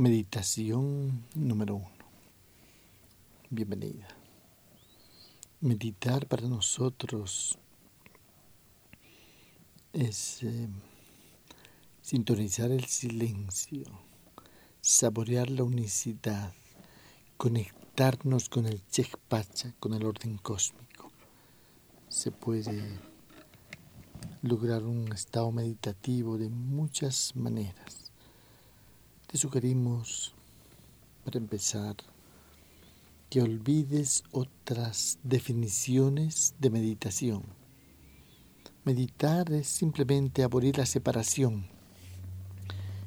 Meditación número uno. Bienvenida. Meditar para nosotros es eh, sintonizar el silencio, saborear la unicidad, conectarnos con el Chekpacha, con el orden cósmico. Se puede lograr un estado meditativo de muchas maneras te sugerimos, para empezar, que olvides otras definiciones de meditación. Meditar es simplemente abolir la separación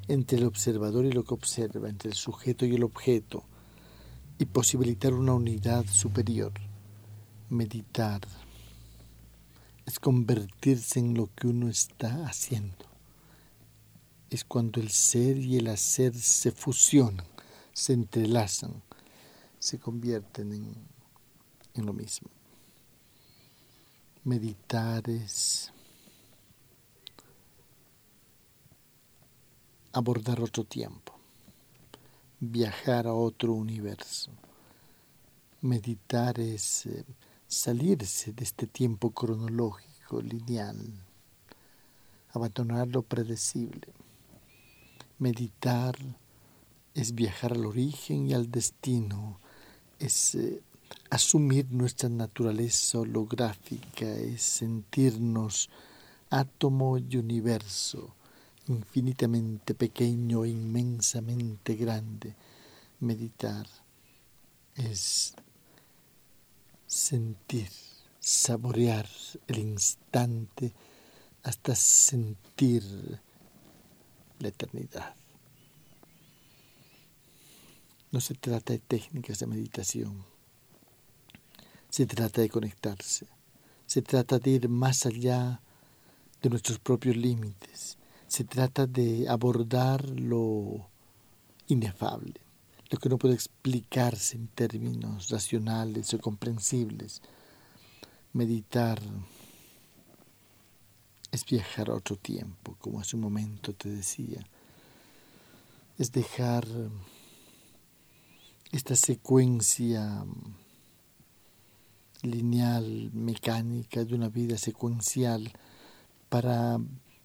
entre el observador y lo que observa, entre el sujeto y el objeto, y posibilitar una unidad superior. Meditar es convertirse en lo que uno está haciendo es cuando el ser y el hacer se fusionan, se entrelazan, se convierten en, en lo mismo. Meditar es abordar otro tiempo, viajar a otro universo. Meditar es eh, salirse de este tiempo cronológico, lineal, abandonar lo predecible Meditar es viajar al origen y al destino, es eh, asumir nuestra naturaleza holográfica, es sentirnos átomo y universo, infinitamente pequeño e inmensamente grande. Meditar es sentir, saborear el instante hasta sentir la eternidad. No se trata de técnicas de meditación, se trata de conectarse, se trata de ir más allá de nuestros propios límites, se trata de abordar lo inefable, lo que no puede explicarse en términos racionales o comprensibles. Meditar es viajar a otro tiempo, como hace un momento te decía. Es dejar esta secuencia lineal, mecánica de una vida secuencial para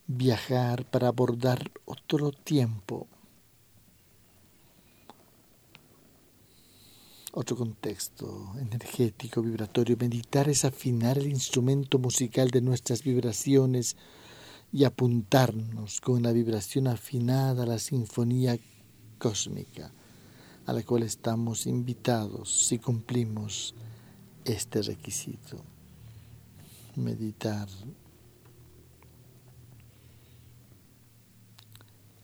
viajar, para abordar otro tiempo, otro contexto energético, vibratorio. Meditar es afinar el instrumento musical de nuestras vibraciones y apuntarnos con la vibración afinada a la sinfonía cósmica a la cual estamos invitados si cumplimos este requisito. Meditar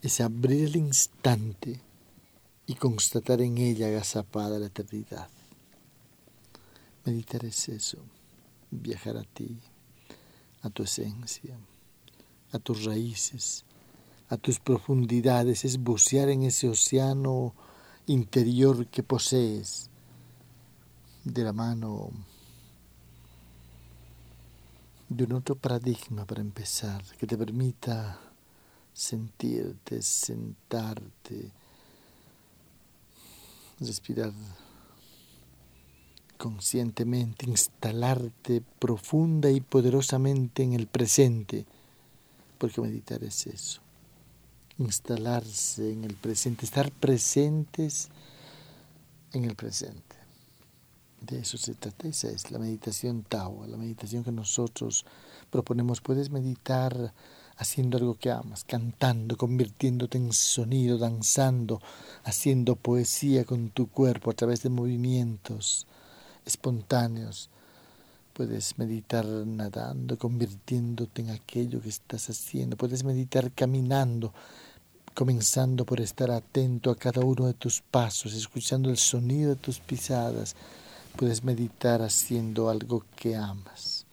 es abrir el instante y constatar en ella agazapada la eternidad. Meditar es eso, viajar a ti, a tu esencia, a tus raíces, a tus profundidades, es bucear en ese océano interior que posees de la mano de un otro paradigma para empezar, que te permita sentirte, sentarte, respirar conscientemente, instalarte profunda y poderosamente en el presente, porque meditar es eso, instalarse en el presente, estar presentes en el presente. De eso se trata, esa es la meditación Tao, la meditación que nosotros proponemos. Puedes meditar haciendo algo que amas, cantando, convirtiéndote en sonido, danzando, haciendo poesía con tu cuerpo a través de movimientos espontáneos. Puedes meditar nadando, convirtiéndote en aquello que estás haciendo. Puedes meditar caminando, comenzando por estar atento a cada uno de tus pasos, escuchando el sonido de tus pisadas. Puedes meditar haciendo algo que amas.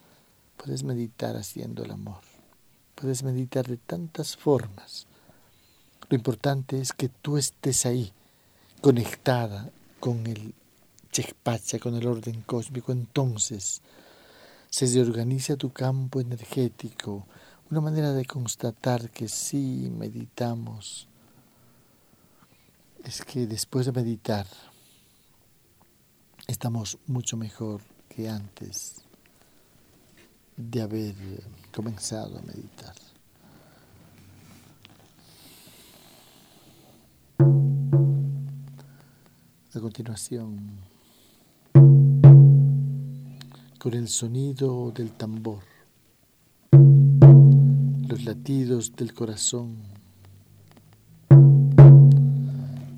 Puedes meditar haciendo el amor. Puedes meditar de tantas formas. Lo importante es que tú estés ahí, conectada con el Chekpacha, con el orden cósmico. Entonces se reorganiza tu campo energético. Una manera de constatar que sí meditamos es que después de meditar estamos mucho mejor que antes de haber comenzado a meditar. A continuación, con el sonido del tambor, los latidos del corazón,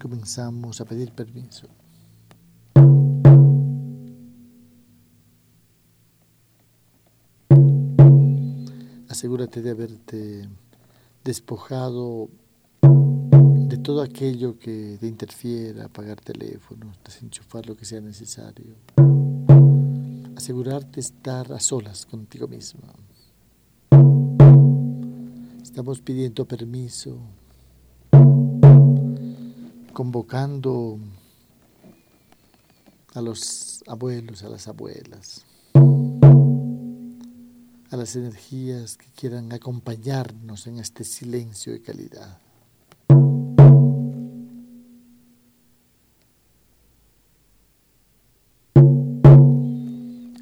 comenzamos a pedir permiso. Asegúrate de haberte despojado de todo aquello que te interfiera, apagar teléfonos, desenchufar lo que sea necesario. Asegurarte de estar a solas contigo misma. Estamos pidiendo permiso, convocando a los abuelos, a las abuelas a las energías que quieran acompañarnos en este silencio de calidad.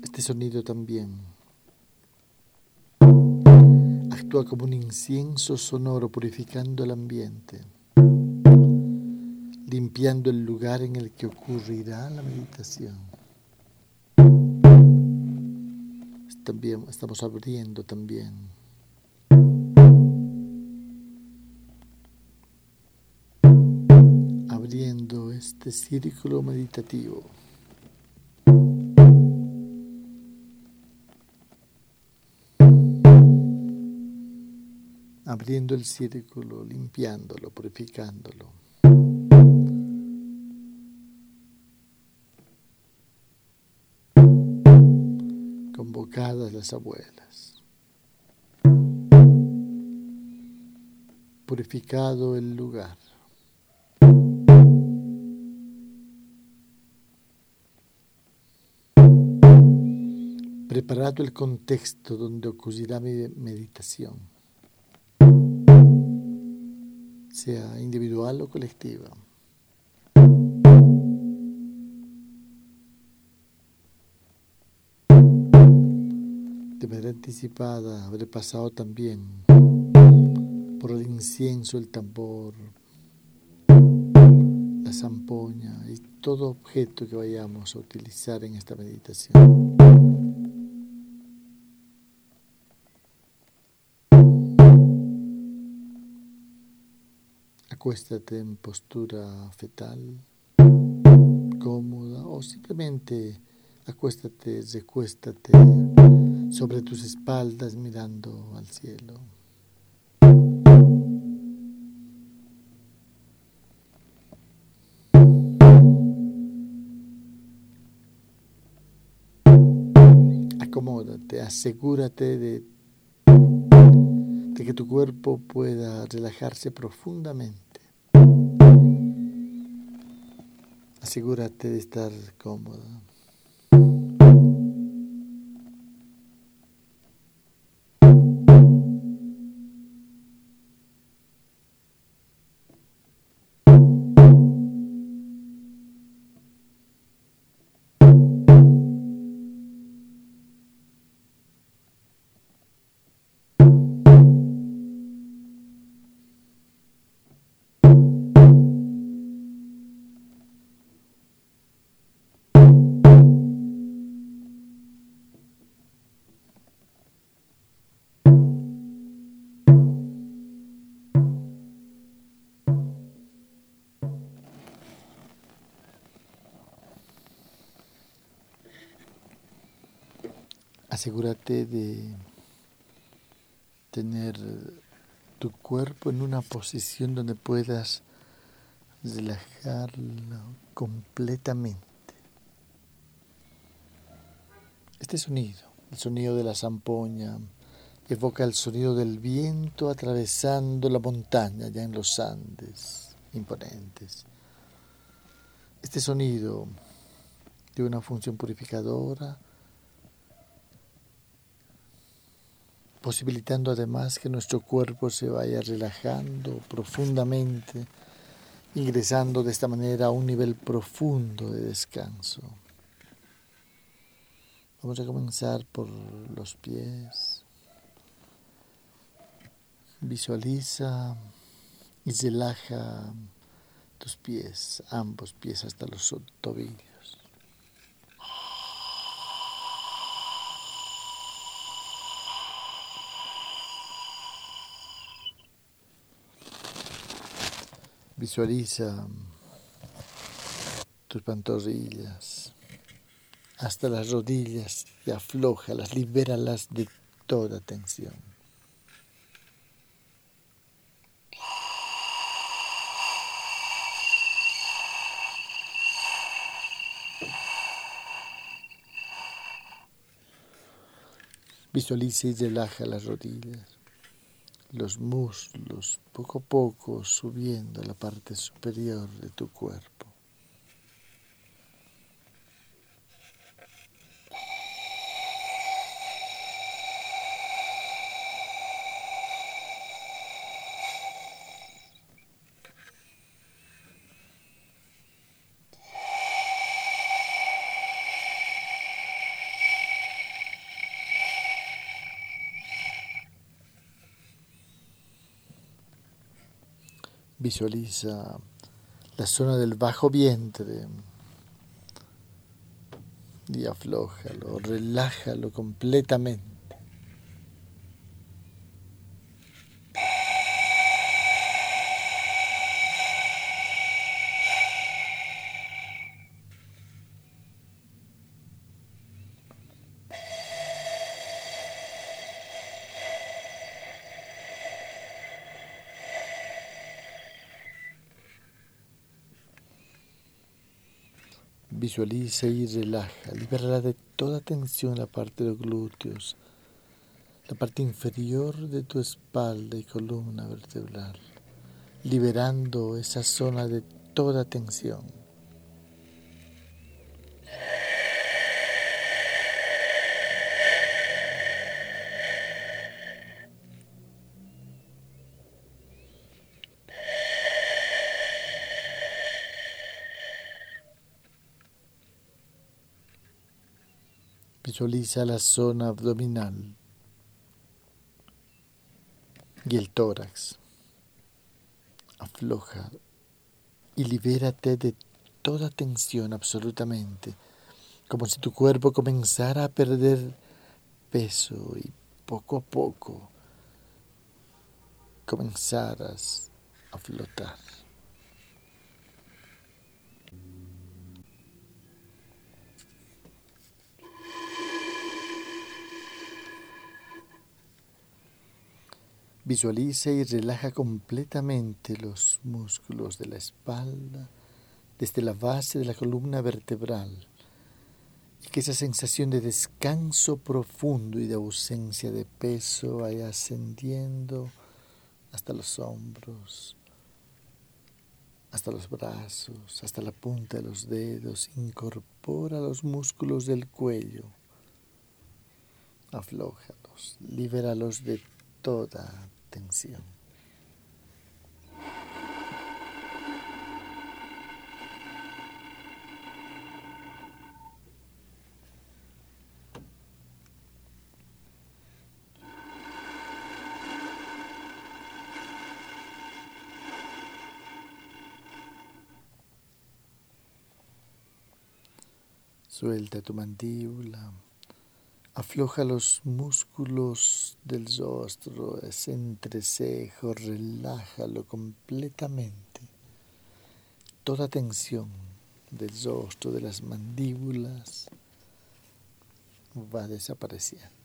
Este sonido también actúa como un incienso sonoro purificando el ambiente, limpiando el lugar en el que ocurrirá la meditación. También estamos abriendo también. Abriendo este círculo meditativo. Abriendo el círculo, limpiándolo, purificándolo. Las abuelas. Purificado el lugar. Preparado el contexto donde ocurrirá mi meditación, sea individual o colectiva. Anticipada habré pasado también por el incienso, el tambor, la zampoña y todo objeto que vayamos a utilizar en esta meditación. Acuéstate en postura fetal, cómoda o simplemente acuéstate, recuéstate sobre tus espaldas mirando al cielo. Acomódate, asegúrate de, que tu cuerpo pueda relajarse profundamente. Asegúrate de estar cómoda. Asegúrate de tener tu cuerpo en una posición donde puedas relajarlo completamente. Este sonido, el sonido de la zampoña, evoca el sonido del viento atravesando la montaña ya en los Andes imponentes. Este sonido tiene una función purificadora, posibilitando además que nuestro cuerpo se vaya relajando profundamente ingresando de esta manera a un nivel profundo de descanso. Vamos a comenzar por los pies. Visualiza y relaja tus pies, ambos pies hasta los tobillos. Visualiza tus pantorrillas hasta las rodillas y aflojalas, libéralas de toda tensión. Visualiza y relaja las rodillas los muslos poco a poco subiendo a la parte superior de tu cuerpo. Visualiza la zona del bajo vientre y aflójalo, relájalo completamente. Visualiza y relaja, libera de toda tensión la parte de los glúteos, la parte inferior de tu espalda y columna vertebral, liberando esa zona de toda tensión. Visualiza la zona abdominal y el tórax. Afloja y libérate de toda tensión absolutamente, como si tu cuerpo comenzara a perder peso y poco a poco comenzaras a flotar. Visualiza y relaja completamente los músculos de la espalda, desde la base de la columna vertebral, y que esa sensación de descanso profundo y de ausencia de peso vaya ascendiendo hasta los hombros, hasta los brazos, hasta la punta de los dedos. Incorpora los músculos del cuello. Aflójalos, libéralos de toda tensión. Suelta tu mandíbula. Afloja los músculos del rostro, ese entrecejo, relájalo completamente. Toda tensión del rostro, de las mandíbulas, va desapareciendo.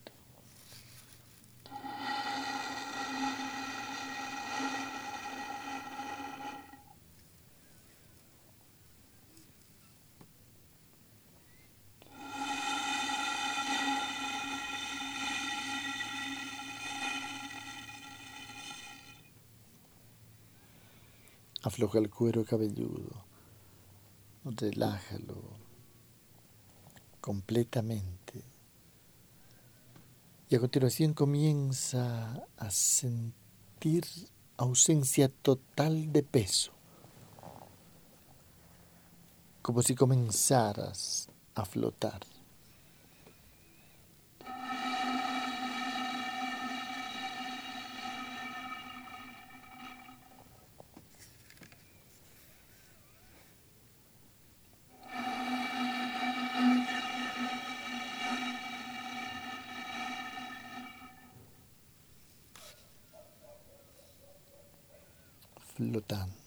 Afloja el cuero cabelludo, relájalo completamente. Y a continuación comienza a sentir ausencia total de peso. como si comenzaras a flotar. flotando.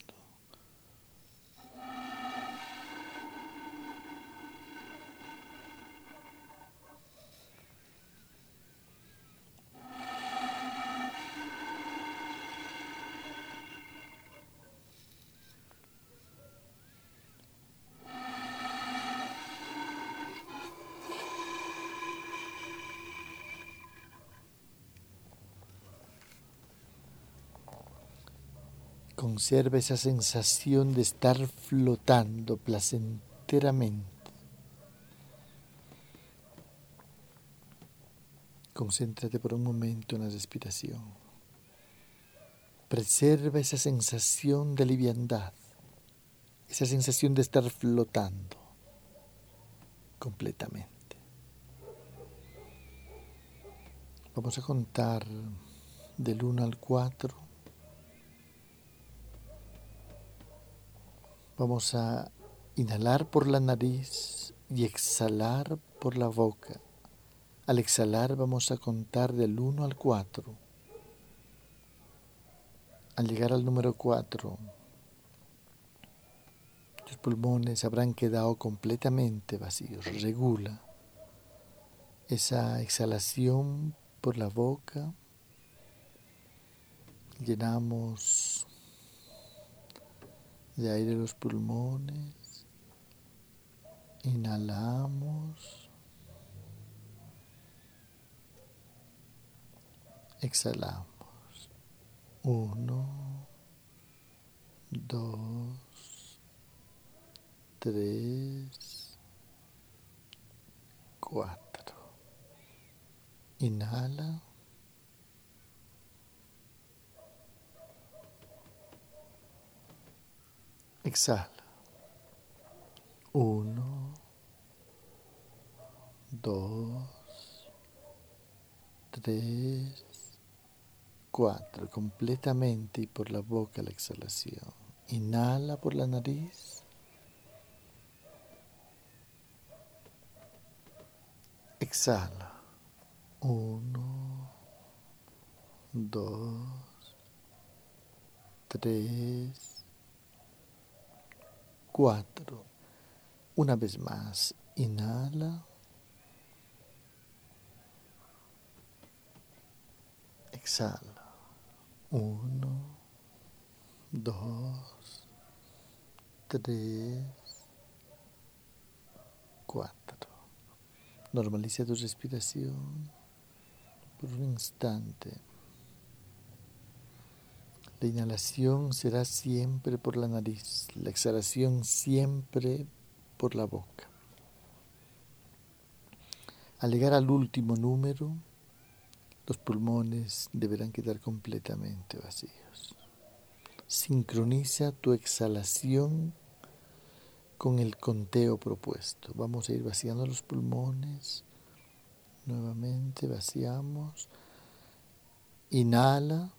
Conserva esa sensación de estar flotando placenteramente. Concéntrate por un momento en la respiración. Preserva esa sensación de liviandad, esa sensación de estar flotando completamente. Vamos a contar del 1 al 4 Vamos a inhalar por la nariz y exhalar por la boca. Al exhalar vamos a contar del 1 al 4. Al llegar al número 4, los pulmones habrán quedado completamente vacíos. Regula esa exhalación por la boca. Llenamos de aire los pulmones. Inhalamos. Exhalamos. Uno, dos, tres, cuatro. Inhala. Exhala. Uno, dos, tres, cuatro. Completamente y por la boca la exhalación. Inhala por la nariz. Exhala. Uno, dos, tres, Cuatro. Una vez más, inhala. Exhala. Uno, dos, tres, cuatro. Normaliza tu respiración por un instante. La inhalación será siempre por la nariz, la exhalación siempre por la boca. Al llegar al último número, los pulmones deberán quedar completamente vacíos. Sincroniza tu exhalación con el conteo propuesto. Vamos a ir vaciando los pulmones. Nuevamente vaciamos. Inhala.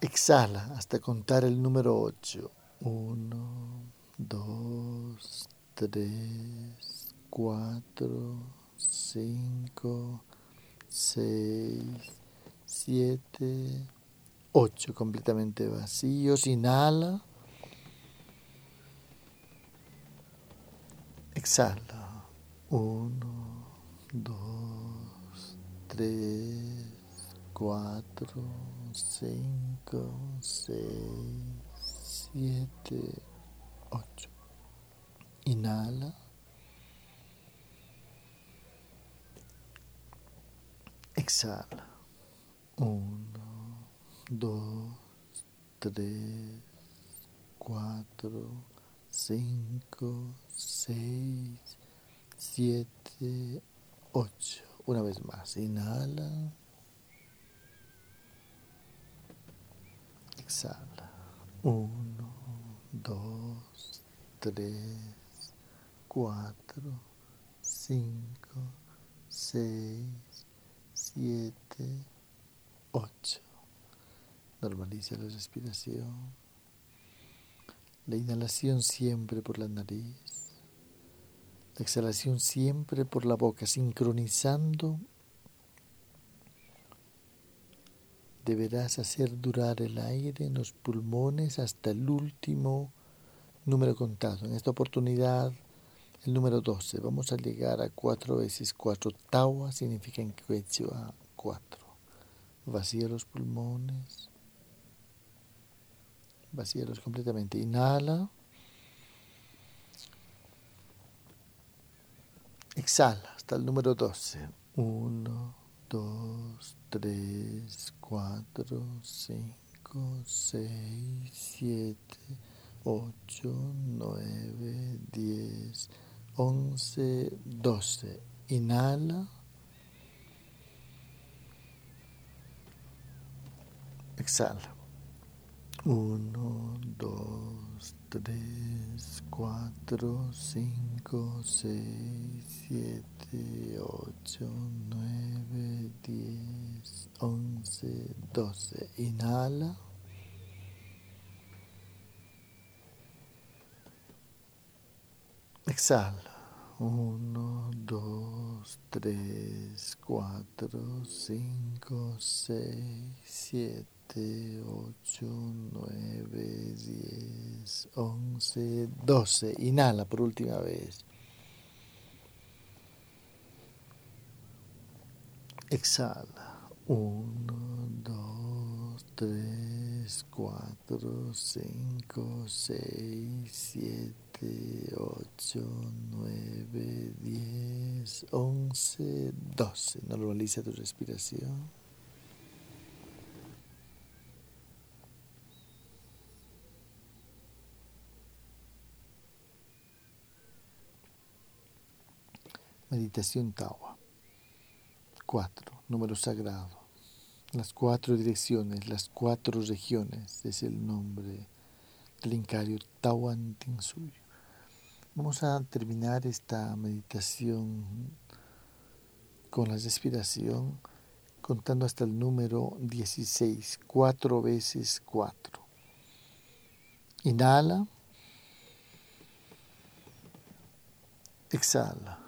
Exhala hasta contar el número 8. 1, 2, 3, 4, 5, 6, 7, 8 completamente vacíos. Inhala. Exhala. 1, 2, 3, 4, cinco, seis, siete, ocho. Inhala. Exhala. Uno, dos, tres, cuatro, cinco, seis, siete, ocho. Una vez más. Inhala. Exhala. Uno, dos, tres, cuatro, cinco, seis, siete, ocho. Normaliza la respiración. La inhalación siempre por la nariz. La exhalación siempre por la boca, sincronizando deberás hacer durar el aire en los pulmones hasta el último número contado. En esta oportunidad, el número 12. Vamos a llegar a cuatro veces cuatro. Tawa significa en quechua cuatro. Vacía los pulmones. Vacíalos completamente. Inhala. Exhala hasta el número 12. Uno, dos, tres, cuatro, cinco, seis, siete, ocho, nueve, diez, once, doce. Inhala. Exhala. Uno, dos, tres, cuatro, cinco, seis, siete, ocho, nueve, diez, once, doce. Inhala. Exhala. Uno, dos, tres, cuatro, cinco, seis, siete. 7, 8, 9, 10, 11, 12. Inhala por última vez. Exhala. 1, 2, 3, 4, 5, 6, 7, 8, 9, 10, 11, 12. Normaliza tu respiración. Meditación Tawa. 4. Número sagrado. Las cuatro direcciones, las cuatro regiones es el nombre del Incario Tawan Tinsuyo. Vamos a terminar esta meditación con la respiración contando hasta el número 16, cuatro veces cuatro. Inhala. Exhala.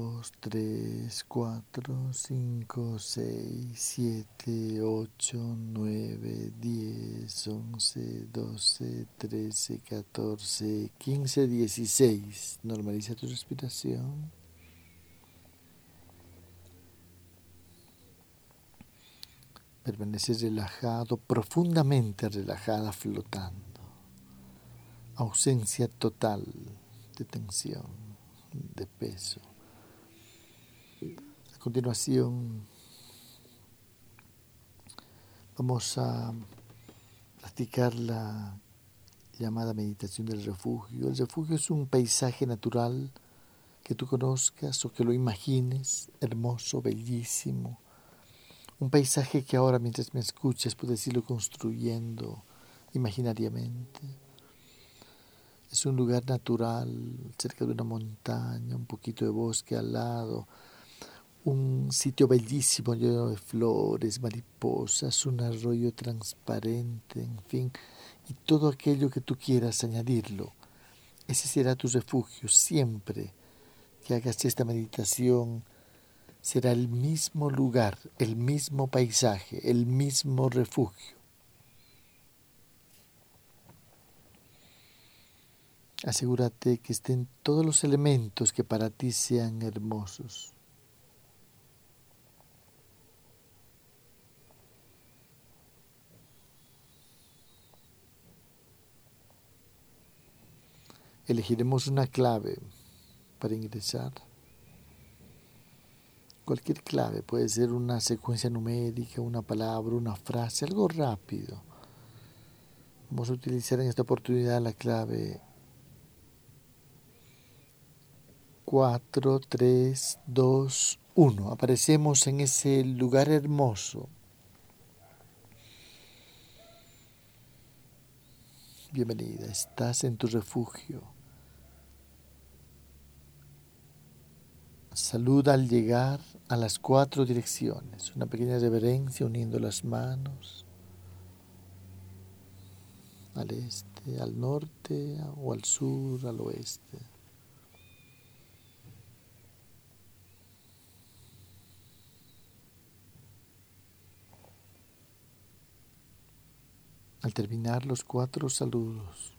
3, 4, 5, 6, 7, 8, 9, 10, 11, 12, 13, 14, 15, 16. Normaliza tu respiración. Permaneces relajado, profundamente relajada, flotando. Ausencia total de tensión de peso. A continuación, vamos a practicar la llamada meditación del refugio. El refugio es un paisaje natural que tú conozcas o que lo imagines, hermoso, bellísimo. Un paisaje que ahora mientras me escuchas puedes irlo construyendo imaginariamente es un lugar natural, cerca de una montaña, un poquito de bosque al lado, un sitio bellísimo lleno de flores, mariposas, un arroyo transparente, en fin, y todo aquello que tú quieras añadirlo. Ese será tu refugio siempre que hagas esta meditación. Será el mismo lugar, el mismo paisaje, el mismo refugio. Asegúrate que estén todos los elementos que para ti sean hermosos. Elegiremos una clave para ingresar. Cualquier clave puede ser una secuencia numérica, una palabra, una frase, algo rápido. Vamos a utilizar en esta oportunidad la clave 4, 3, 2, 1. Aparecemos en ese lugar hermoso. Bienvenida, estás en tu refugio. Saluda al llegar a las cuatro direcciones. Una pequeña reverencia uniendo las manos al este, al norte o al sur, al oeste. Al terminar los cuatro saludos,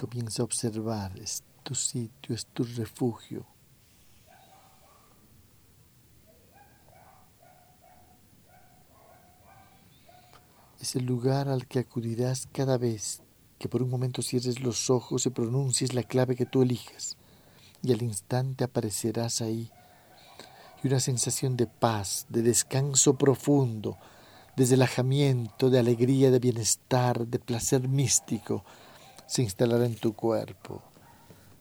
comienza a observar, es tu sitio, es tu refugio. Es el lugar al que acudirás cada vez que por un momento cierres los ojos y pronuncies la clave que tú elijas, y al instante aparecerás ahí y una sensación de paz, de descanso profundo, de relajamiento, de alegría, de bienestar, de placer místico, se instalará en tu cuerpo,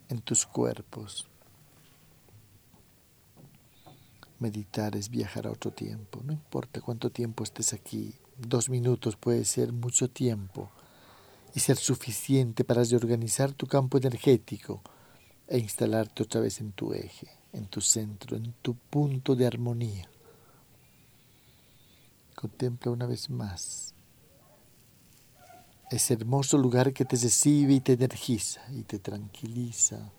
en tus cuerpos. Meditar es viajar a otro tiempo, no importa cuánto tiempo estés aquí, dos minutos puede ser mucho tiempo y ser suficiente para reorganizar tu campo energético e instalarte otra vez en tu eje en tu centro, en tu punto de armonía. Contempla una vez más ese hermoso lugar que te recibe y te energiza y te tranquiliza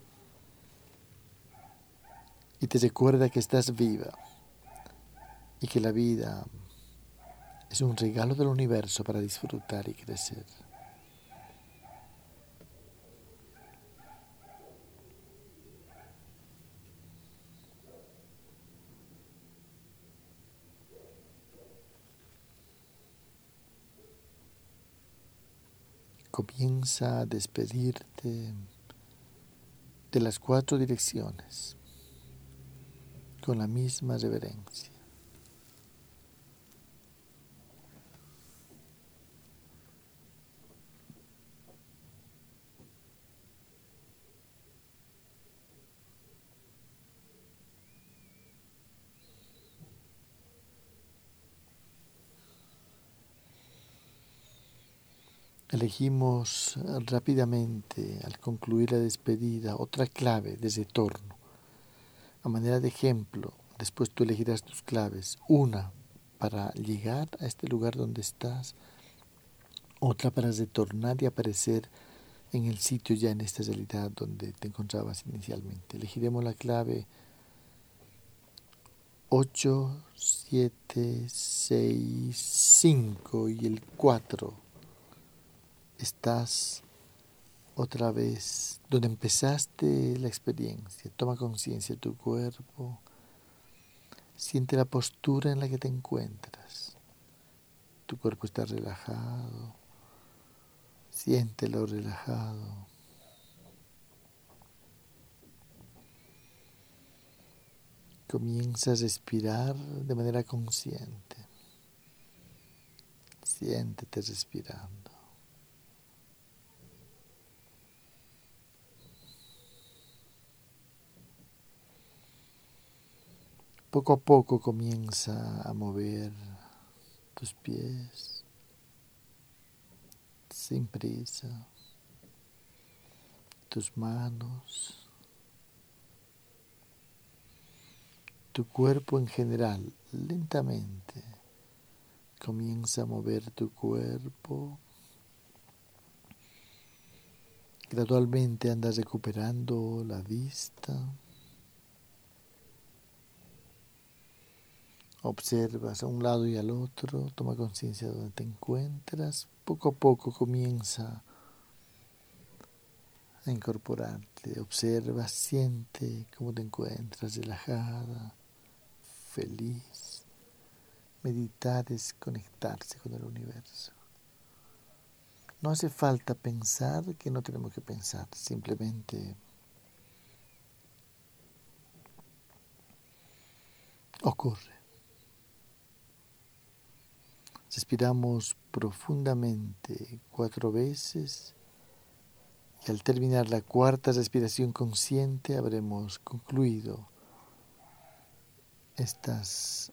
y te recuerda que estás viva y que la vida es un regalo del universo para disfrutar y crecer. Comienza a despedirte de las cuatro direcciones con la misma reverencia. Elegimos rápidamente, al concluir la despedida, otra clave de retorno. A manera de ejemplo, después tú elegirás tus claves. Una para llegar a este lugar donde estás, otra para retornar y aparecer en el sitio ya en esta realidad donde te encontrabas inicialmente. Elegiremos la clave 8, 7, 6, 5 y el 4 estás otra vez donde empezaste la experiencia. Toma conciencia de tu cuerpo. Siente la postura en la que te encuentras. Tu cuerpo está relajado. Siéntelo relajado. Comienza a respirar de manera consciente. Siéntete respirando. Poco a poco comienza a mover tus pies sin prisa, tus manos, tu cuerpo en general, lentamente. Comienza a mover tu cuerpo. Gradualmente andas recuperando la vista. Observas a un lado y al otro, toma conciencia de donde te encuentras. Poco a poco comienza a incorporarte. Observa, siente cómo te encuentras relajada, feliz. Meditar es conectarse con el universo. No hace falta pensar que no tenemos que pensar, simplemente ocurre. Respiramos profundamente cuatro veces y al terminar la cuarta respiración consciente habremos concluido estas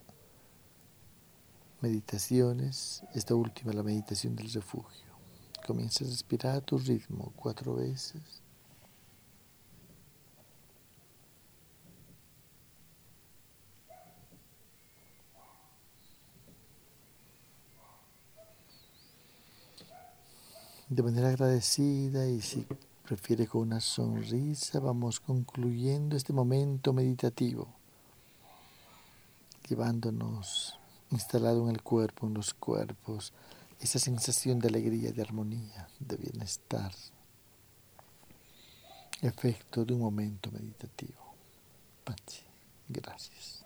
meditaciones, esta última, la meditación del refugio. Comienza a respirar a tu ritmo cuatro veces. De manera agradecida y si prefiere con una sonrisa, vamos concluyendo este momento meditativo, llevándonos instalado en el cuerpo, en los cuerpos, esa sensación de alegría, de armonía, de bienestar, efecto de un momento meditativo. Pachi, gracias.